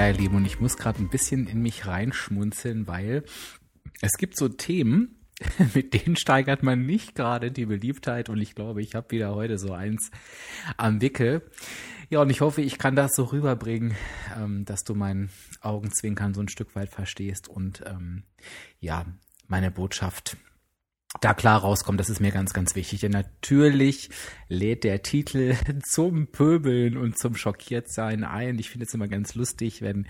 Ja, ihr Lieben, und ich muss gerade ein bisschen in mich reinschmunzeln, weil es gibt so Themen, mit denen steigert man nicht gerade die Beliebtheit und ich glaube, ich habe wieder heute so eins am Wickel. Ja, und ich hoffe, ich kann das so rüberbringen, ähm, dass du meinen Augenzwinkern so ein Stück weit verstehst und ähm, ja, meine Botschaft da klar rauskommt, das ist mir ganz, ganz wichtig. Denn natürlich lädt der Titel zum Pöbeln und zum Schockiertsein ein. Ich finde es immer ganz lustig, wenn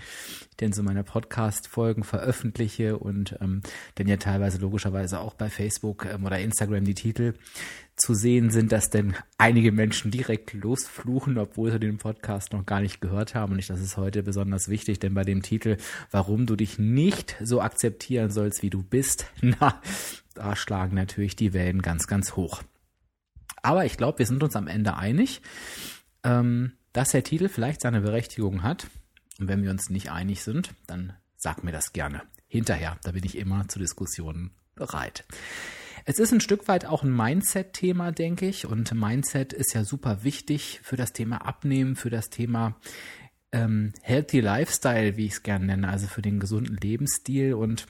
ich denn so meine Podcast-Folgen veröffentliche und ähm, denn ja teilweise logischerweise auch bei Facebook ähm, oder Instagram die Titel zu sehen sind, dass denn einige Menschen direkt losfluchen, obwohl sie den Podcast noch gar nicht gehört haben. Und ich, das ist heute besonders wichtig, denn bei dem Titel, warum du dich nicht so akzeptieren sollst, wie du bist, na, da schlagen natürlich die Wellen ganz, ganz hoch. Aber ich glaube, wir sind uns am Ende einig, ähm, dass der Titel vielleicht seine Berechtigung hat. Und wenn wir uns nicht einig sind, dann sag mir das gerne. Hinterher, da bin ich immer zu Diskussionen bereit. Es ist ein Stück weit auch ein Mindset-Thema, denke ich. Und Mindset ist ja super wichtig für das Thema Abnehmen, für das Thema ähm, Healthy Lifestyle, wie ich es gerne nenne, also für den gesunden Lebensstil. Und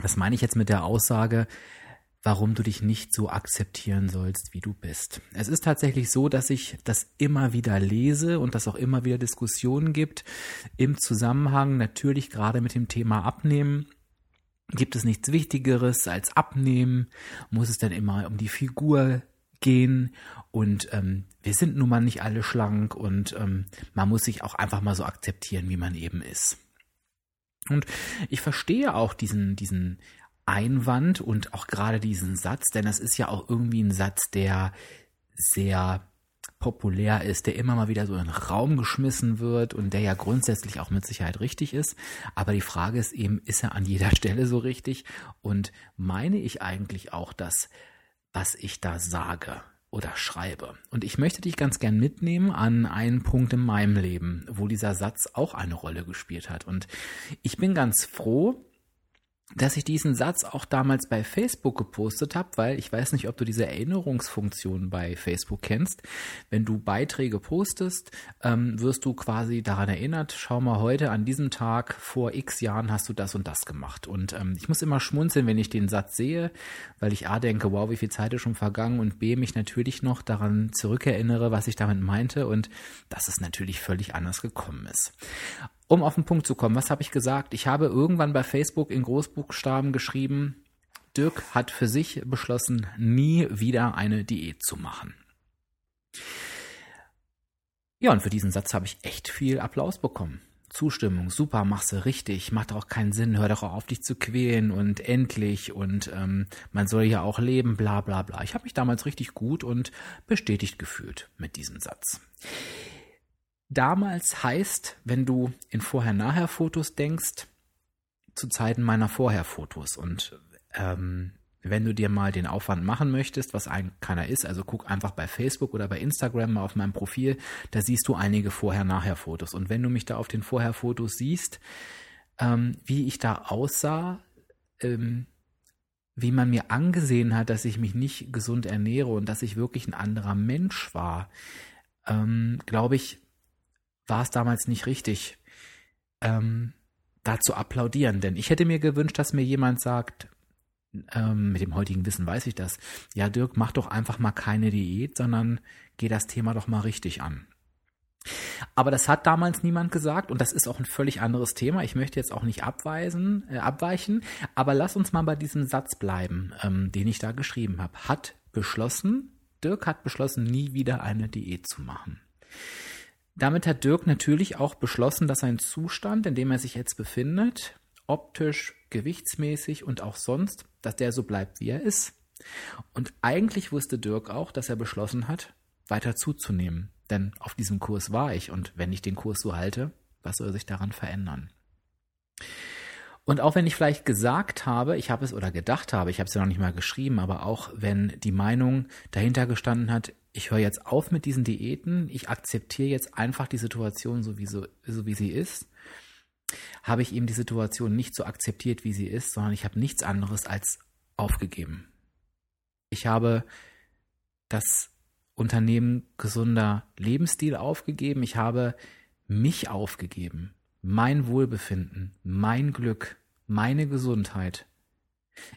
das meine ich jetzt mit der Aussage, warum du dich nicht so akzeptieren sollst, wie du bist. Es ist tatsächlich so, dass ich das immer wieder lese und dass auch immer wieder Diskussionen gibt im Zusammenhang natürlich gerade mit dem Thema Abnehmen. Gibt es nichts Wichtigeres als Abnehmen? Muss es dann immer um die Figur gehen? Und ähm, wir sind nun mal nicht alle schlank und ähm, man muss sich auch einfach mal so akzeptieren, wie man eben ist. Und ich verstehe auch diesen, diesen Einwand und auch gerade diesen Satz, denn das ist ja auch irgendwie ein Satz, der sehr populär ist, der immer mal wieder so in den Raum geschmissen wird und der ja grundsätzlich auch mit Sicherheit richtig ist. Aber die Frage ist eben, ist er an jeder Stelle so richtig? Und meine ich eigentlich auch das, was ich da sage? oder schreibe. Und ich möchte dich ganz gern mitnehmen an einen Punkt in meinem Leben, wo dieser Satz auch eine Rolle gespielt hat. Und ich bin ganz froh, dass ich diesen Satz auch damals bei Facebook gepostet habe, weil ich weiß nicht, ob du diese Erinnerungsfunktion bei Facebook kennst. Wenn du Beiträge postest, ähm, wirst du quasi daran erinnert, schau mal heute an diesem Tag vor x Jahren hast du das und das gemacht. Und ähm, ich muss immer schmunzeln, wenn ich den Satz sehe, weil ich A denke, wow, wie viel Zeit ist schon vergangen und B mich natürlich noch daran zurückerinnere, was ich damit meinte und dass es natürlich völlig anders gekommen ist um auf den Punkt zu kommen, was habe ich gesagt? Ich habe irgendwann bei Facebook in Großbuchstaben geschrieben, Dirk hat für sich beschlossen, nie wieder eine Diät zu machen. Ja, und für diesen Satz habe ich echt viel Applaus bekommen. Zustimmung, super, machst du richtig, macht auch keinen Sinn, hör doch auf, dich zu quälen und endlich und ähm, man soll ja auch leben, bla bla bla. Ich habe mich damals richtig gut und bestätigt gefühlt mit diesem Satz damals heißt, wenn du in Vorher-Nachher-Fotos denkst, zu Zeiten meiner Vorher-Fotos. Und ähm, wenn du dir mal den Aufwand machen möchtest, was ein keiner ist, also guck einfach bei Facebook oder bei Instagram mal auf meinem Profil, da siehst du einige Vorher-Nachher-Fotos. Und wenn du mich da auf den Vorher-Fotos siehst, ähm, wie ich da aussah, ähm, wie man mir angesehen hat, dass ich mich nicht gesund ernähre und dass ich wirklich ein anderer Mensch war, ähm, glaube ich, war es damals nicht richtig, ähm, da zu applaudieren. Denn ich hätte mir gewünscht, dass mir jemand sagt, ähm, mit dem heutigen Wissen weiß ich das, ja Dirk, mach doch einfach mal keine Diät, sondern geh das Thema doch mal richtig an. Aber das hat damals niemand gesagt und das ist auch ein völlig anderes Thema. Ich möchte jetzt auch nicht abweisen, äh, abweichen, aber lass uns mal bei diesem Satz bleiben, ähm, den ich da geschrieben habe. Hat beschlossen, Dirk hat beschlossen, nie wieder eine Diät zu machen. Damit hat Dirk natürlich auch beschlossen, dass sein Zustand, in dem er sich jetzt befindet, optisch, gewichtsmäßig und auch sonst, dass der so bleibt, wie er ist. Und eigentlich wusste Dirk auch, dass er beschlossen hat, weiter zuzunehmen. Denn auf diesem Kurs war ich und wenn ich den Kurs so halte, was soll sich daran verändern? Und auch wenn ich vielleicht gesagt habe, ich habe es oder gedacht habe, ich habe es ja noch nicht mal geschrieben, aber auch wenn die Meinung dahinter gestanden hat, ich höre jetzt auf mit diesen Diäten, ich akzeptiere jetzt einfach die Situation so wie, so, so wie sie ist, habe ich eben die Situation nicht so akzeptiert, wie sie ist, sondern ich habe nichts anderes als aufgegeben. Ich habe das Unternehmen gesunder Lebensstil aufgegeben, ich habe mich aufgegeben, mein Wohlbefinden, mein Glück, meine Gesundheit.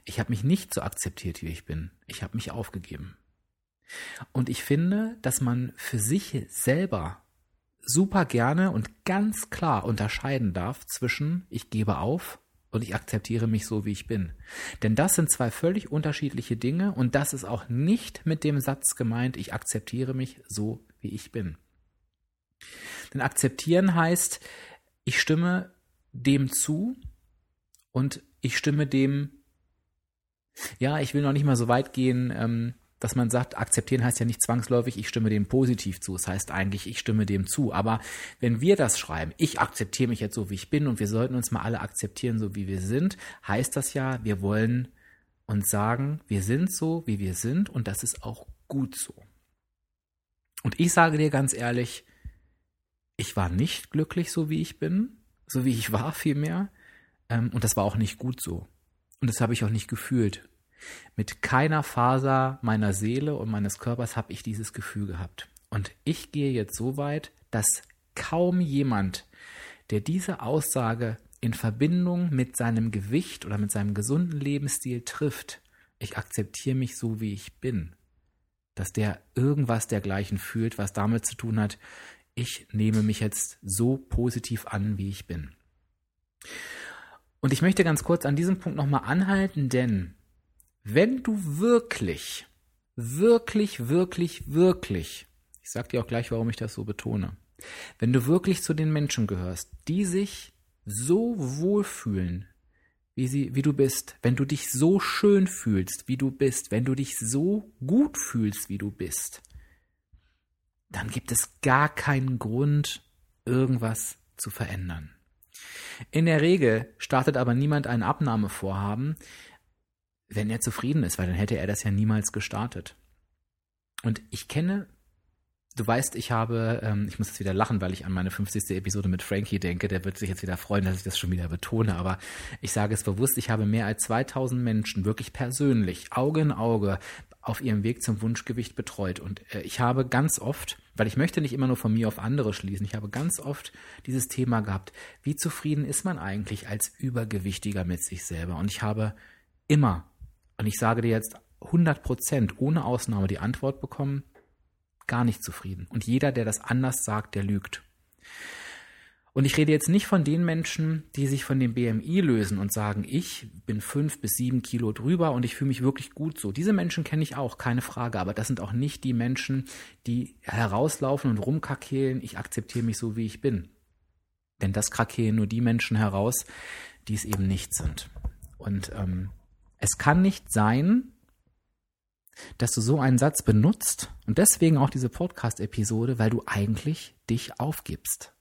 Ich habe mich nicht so akzeptiert, wie ich bin. Ich habe mich aufgegeben. Und ich finde, dass man für sich selber super gerne und ganz klar unterscheiden darf zwischen ich gebe auf und ich akzeptiere mich so, wie ich bin. Denn das sind zwei völlig unterschiedliche Dinge und das ist auch nicht mit dem Satz gemeint, ich akzeptiere mich so, wie ich bin. Denn akzeptieren heißt, ich stimme dem zu und ich stimme dem, ja, ich will noch nicht mal so weit gehen, ähm, dass man sagt, akzeptieren heißt ja nicht zwangsläufig, ich stimme dem positiv zu. Es das heißt eigentlich, ich stimme dem zu. Aber wenn wir das schreiben, ich akzeptiere mich jetzt so, wie ich bin und wir sollten uns mal alle akzeptieren, so wie wir sind, heißt das ja, wir wollen uns sagen, wir sind so, wie wir sind und das ist auch gut so. Und ich sage dir ganz ehrlich, ich war nicht glücklich, so wie ich bin, so wie ich war vielmehr. Ähm, und das war auch nicht gut so. Und das habe ich auch nicht gefühlt. Mit keiner Faser meiner Seele und meines Körpers habe ich dieses Gefühl gehabt. Und ich gehe jetzt so weit, dass kaum jemand, der diese Aussage in Verbindung mit seinem Gewicht oder mit seinem gesunden Lebensstil trifft, ich akzeptiere mich so, wie ich bin, dass der irgendwas dergleichen fühlt, was damit zu tun hat, ich nehme mich jetzt so positiv an, wie ich bin. Und ich möchte ganz kurz an diesem Punkt nochmal anhalten, denn wenn du wirklich, wirklich, wirklich, wirklich, ich sag dir auch gleich, warum ich das so betone, wenn du wirklich zu den Menschen gehörst, die sich so wohlfühlen, wie sie, wie du bist, wenn du dich so schön fühlst, wie du bist, wenn du dich so gut fühlst, wie du bist, dann gibt es gar keinen Grund, irgendwas zu verändern. In der Regel startet aber niemand ein Abnahmevorhaben, wenn er zufrieden ist, weil dann hätte er das ja niemals gestartet. Und ich kenne, du weißt, ich habe, ähm, ich muss jetzt wieder lachen, weil ich an meine 50. Episode mit Frankie denke, der wird sich jetzt wieder freuen, dass ich das schon wieder betone, aber ich sage es bewusst, ich habe mehr als 2000 Menschen wirklich persönlich, Auge in Auge, auf ihrem Weg zum Wunschgewicht betreut. Und äh, ich habe ganz oft, weil ich möchte nicht immer nur von mir auf andere schließen, ich habe ganz oft dieses Thema gehabt, wie zufrieden ist man eigentlich als Übergewichtiger mit sich selber? Und ich habe immer und ich sage dir jetzt 100 Prozent ohne Ausnahme die Antwort bekommen, gar nicht zufrieden. Und jeder, der das anders sagt, der lügt. Und ich rede jetzt nicht von den Menschen, die sich von dem BMI lösen und sagen, ich bin fünf bis sieben Kilo drüber und ich fühle mich wirklich gut so. Diese Menschen kenne ich auch, keine Frage. Aber das sind auch nicht die Menschen, die herauslaufen und rumkrakehlen, ich akzeptiere mich so, wie ich bin. Denn das krakehlen nur die Menschen heraus, die es eben nicht sind. Und ähm, es kann nicht sein, dass du so einen Satz benutzt und deswegen auch diese Podcast-Episode, weil du eigentlich dich aufgibst.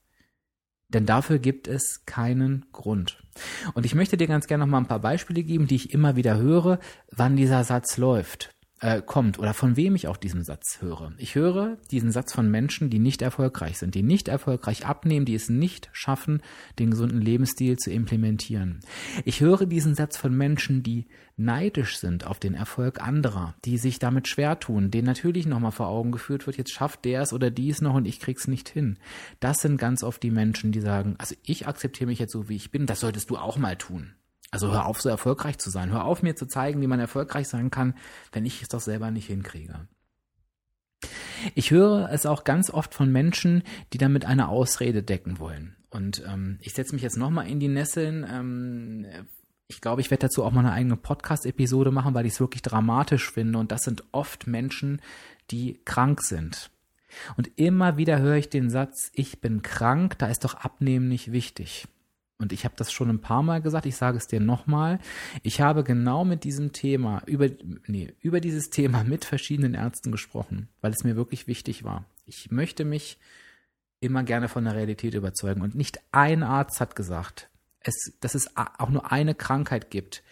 Denn dafür gibt es keinen Grund. Und ich möchte dir ganz gerne noch mal ein paar Beispiele geben, die ich immer wieder höre, wann dieser Satz läuft äh, kommt oder von wem ich auch diesen Satz höre. Ich höre diesen Satz von Menschen, die nicht erfolgreich sind, die nicht erfolgreich abnehmen, die es nicht schaffen, den gesunden Lebensstil zu implementieren. Ich höre diesen Satz von Menschen, die neidisch sind auf den Erfolg anderer, die sich damit schwer tun, denen natürlich nochmal vor Augen geführt wird, jetzt schafft der es oder dies noch und ich krieg's nicht hin. Das sind ganz oft die Menschen, die sagen, also ich akzeptiere mich jetzt so, wie ich bin, das solltest du auch mal tun. Also hör auf, so erfolgreich zu sein. Hör auf, mir zu zeigen, wie man erfolgreich sein kann, wenn ich es doch selber nicht hinkriege. Ich höre es auch ganz oft von Menschen, die damit eine Ausrede decken wollen. Und ähm, ich setze mich jetzt nochmal in die Nesseln. Ähm, ich glaube, ich werde dazu auch mal eine eigene Podcast-Episode machen, weil ich es wirklich dramatisch finde. Und das sind oft Menschen, die krank sind. Und immer wieder höre ich den Satz, ich bin krank, da ist doch Abnehmen nicht wichtig. Und ich habe das schon ein paar Mal gesagt, ich sage es dir nochmal. Ich habe genau mit diesem Thema, über, nee, über dieses Thema mit verschiedenen Ärzten gesprochen, weil es mir wirklich wichtig war. Ich möchte mich immer gerne von der Realität überzeugen. Und nicht ein Arzt hat gesagt, es, dass es auch nur eine Krankheit gibt,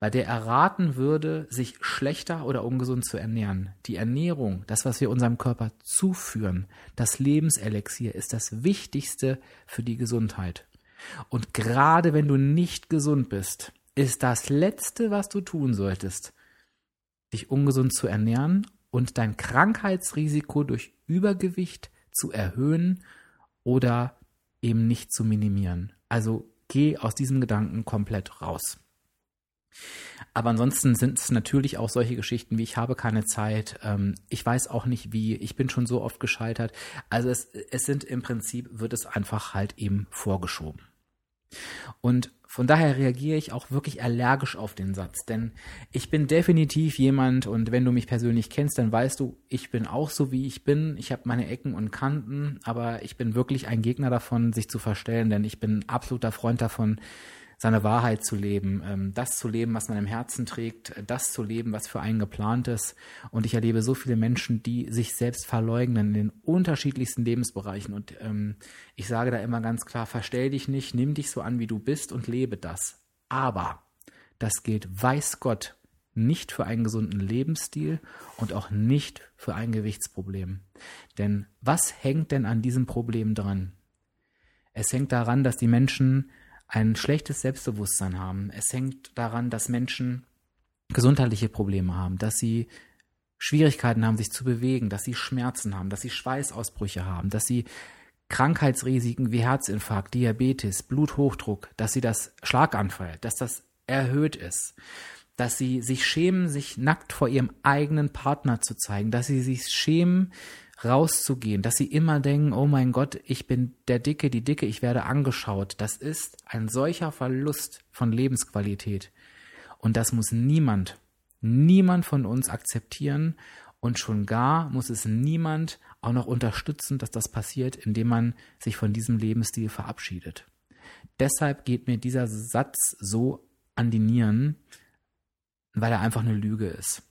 bei der er raten würde, sich schlechter oder ungesund zu ernähren. Die Ernährung, das, was wir unserem Körper zuführen, das Lebenselixier ist das Wichtigste für die Gesundheit. Und gerade wenn du nicht gesund bist, ist das Letzte, was du tun solltest, dich ungesund zu ernähren und dein Krankheitsrisiko durch Übergewicht zu erhöhen oder eben nicht zu minimieren. Also geh aus diesem Gedanken komplett raus. Aber ansonsten sind es natürlich auch solche Geschichten wie ich habe keine Zeit, ähm, ich weiß auch nicht wie, ich bin schon so oft gescheitert. Also es, es sind im Prinzip, wird es einfach halt eben vorgeschoben. Und von daher reagiere ich auch wirklich allergisch auf den Satz, denn ich bin definitiv jemand und wenn du mich persönlich kennst, dann weißt du, ich bin auch so wie ich bin. Ich habe meine Ecken und Kanten, aber ich bin wirklich ein Gegner davon, sich zu verstellen, denn ich bin absoluter Freund davon, seine Wahrheit zu leben, ähm, das zu leben, was man im Herzen trägt, das zu leben, was für einen geplant ist. Und ich erlebe so viele Menschen, die sich selbst verleugnen in den unterschiedlichsten Lebensbereichen. Und ähm, ich sage da immer ganz klar, verstell dich nicht, nimm dich so an, wie du bist und lebe das. Aber das gilt, weiß Gott, nicht für einen gesunden Lebensstil und auch nicht für ein Gewichtsproblem. Denn was hängt denn an diesem Problem dran? Es hängt daran, dass die Menschen ein schlechtes Selbstbewusstsein haben. Es hängt daran, dass Menschen gesundheitliche Probleme haben, dass sie Schwierigkeiten haben, sich zu bewegen, dass sie Schmerzen haben, dass sie Schweißausbrüche haben, dass sie Krankheitsrisiken wie Herzinfarkt, Diabetes, Bluthochdruck, dass sie das Schlaganfall, dass das erhöht ist, dass sie sich schämen, sich nackt vor ihrem eigenen Partner zu zeigen, dass sie sich schämen, rauszugehen, dass sie immer denken, oh mein Gott, ich bin der Dicke, die Dicke, ich werde angeschaut. Das ist ein solcher Verlust von Lebensqualität. Und das muss niemand, niemand von uns akzeptieren. Und schon gar muss es niemand auch noch unterstützen, dass das passiert, indem man sich von diesem Lebensstil verabschiedet. Deshalb geht mir dieser Satz so an die Nieren, weil er einfach eine Lüge ist.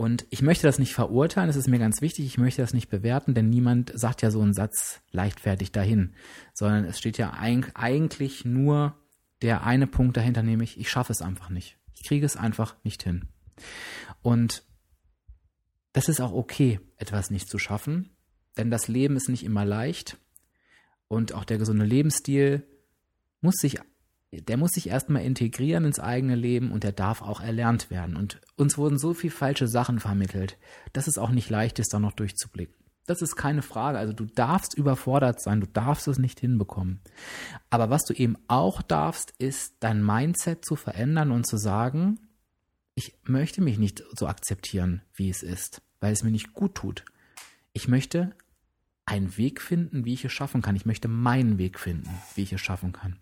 Und ich möchte das nicht verurteilen, das ist mir ganz wichtig, ich möchte das nicht bewerten, denn niemand sagt ja so einen Satz leichtfertig dahin, sondern es steht ja eigentlich nur der eine Punkt dahinter, nämlich ich schaffe es einfach nicht. Ich kriege es einfach nicht hin. Und das ist auch okay, etwas nicht zu schaffen, denn das Leben ist nicht immer leicht und auch der gesunde Lebensstil muss sich der muss sich erstmal integrieren ins eigene Leben und der darf auch erlernt werden. Und uns wurden so viel falsche Sachen vermittelt, dass es auch nicht leicht ist, da noch durchzublicken. Das ist keine Frage. Also du darfst überfordert sein, du darfst es nicht hinbekommen. Aber was du eben auch darfst, ist dein Mindset zu verändern und zu sagen, ich möchte mich nicht so akzeptieren, wie es ist, weil es mir nicht gut tut. Ich möchte einen Weg finden, wie ich es schaffen kann. Ich möchte meinen Weg finden, wie ich es schaffen kann.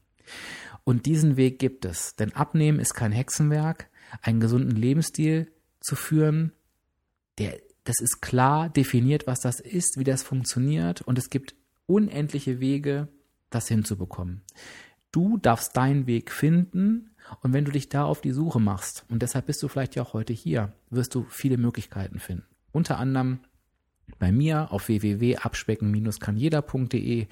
Und diesen Weg gibt es. Denn Abnehmen ist kein Hexenwerk. Einen gesunden Lebensstil zu führen, der, das ist klar definiert, was das ist, wie das funktioniert. Und es gibt unendliche Wege, das hinzubekommen. Du darfst deinen Weg finden. Und wenn du dich da auf die Suche machst, und deshalb bist du vielleicht ja auch heute hier, wirst du viele Möglichkeiten finden. Unter anderem bei mir auf www.abspecken-kannjeder.de,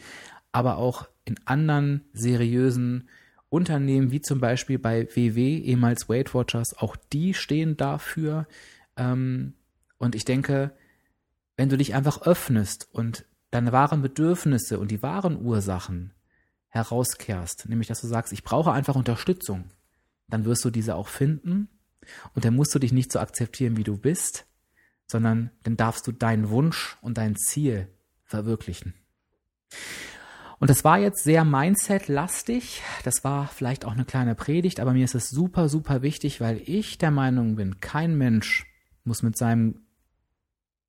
aber auch in anderen seriösen Unternehmen wie zum Beispiel bei WW, ehemals Weight Watchers, auch die stehen dafür. Ähm, und ich denke, wenn du dich einfach öffnest und deine wahren Bedürfnisse und die wahren Ursachen herauskehrst, nämlich dass du sagst, ich brauche einfach Unterstützung, dann wirst du diese auch finden und dann musst du dich nicht so akzeptieren, wie du bist, sondern dann darfst du deinen Wunsch und dein Ziel verwirklichen. Und das war jetzt sehr Mindset-lastig. Das war vielleicht auch eine kleine Predigt, aber mir ist es super, super wichtig, weil ich der Meinung bin, kein Mensch muss mit seinem,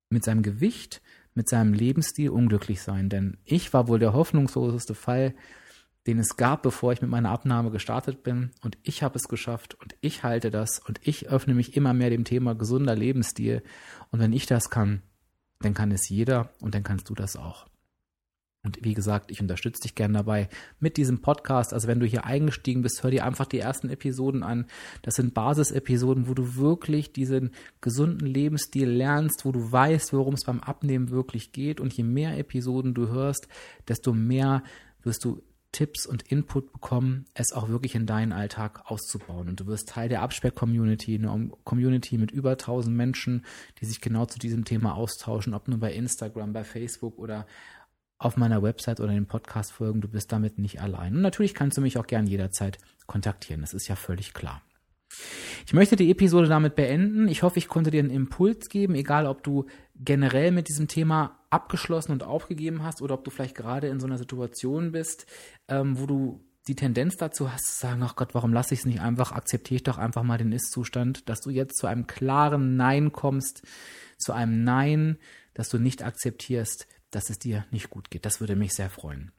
mit seinem Gewicht, mit seinem Lebensstil unglücklich sein. Denn ich war wohl der hoffnungsloseste Fall, den es gab, bevor ich mit meiner Abnahme gestartet bin. Und ich habe es geschafft und ich halte das und ich öffne mich immer mehr dem Thema gesunder Lebensstil. Und wenn ich das kann, dann kann es jeder und dann kannst du das auch. Und wie gesagt, ich unterstütze dich gerne dabei mit diesem Podcast. Also wenn du hier eingestiegen bist, hör dir einfach die ersten Episoden an. Das sind Basisepisoden, wo du wirklich diesen gesunden Lebensstil lernst, wo du weißt, worum es beim Abnehmen wirklich geht. Und je mehr Episoden du hörst, desto mehr wirst du Tipps und Input bekommen, es auch wirklich in deinen Alltag auszubauen. Und du wirst Teil der Abspeck-Community, eine Community mit über 1000 Menschen, die sich genau zu diesem Thema austauschen, ob nur bei Instagram, bei Facebook oder auf meiner Website oder in den Podcast-Folgen. Du bist damit nicht allein. Und natürlich kannst du mich auch gern jederzeit kontaktieren. Das ist ja völlig klar. Ich möchte die Episode damit beenden. Ich hoffe, ich konnte dir einen Impuls geben, egal ob du generell mit diesem Thema abgeschlossen und aufgegeben hast oder ob du vielleicht gerade in so einer Situation bist, ähm, wo du die Tendenz dazu hast zu sagen, ach Gott, warum lasse ich es nicht einfach, akzeptiere ich doch einfach mal den Ist-Zustand, dass du jetzt zu einem klaren Nein kommst, zu einem Nein, dass du nicht akzeptierst, dass es dir nicht gut geht. Das würde mich sehr freuen.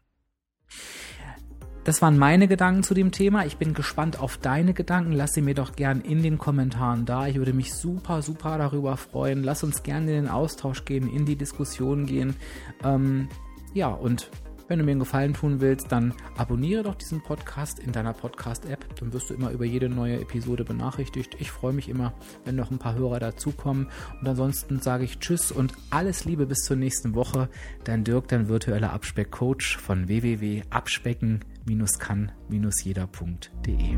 Das waren meine Gedanken zu dem Thema. Ich bin gespannt auf deine Gedanken. Lass sie mir doch gern in den Kommentaren da. Ich würde mich super, super darüber freuen. Lass uns gerne in den Austausch gehen, in die Diskussion gehen. Ähm, ja, und wenn du mir einen Gefallen tun willst, dann abonniere doch diesen Podcast in deiner Podcast-App. Dann wirst du immer über jede neue Episode benachrichtigt. Ich freue mich immer, wenn noch ein paar Hörer dazukommen. Und ansonsten sage ich Tschüss und alles Liebe bis zur nächsten Woche. Dein Dirk, dein virtueller Abspeck-Coach von www.abspecken.com kann-jeder.de.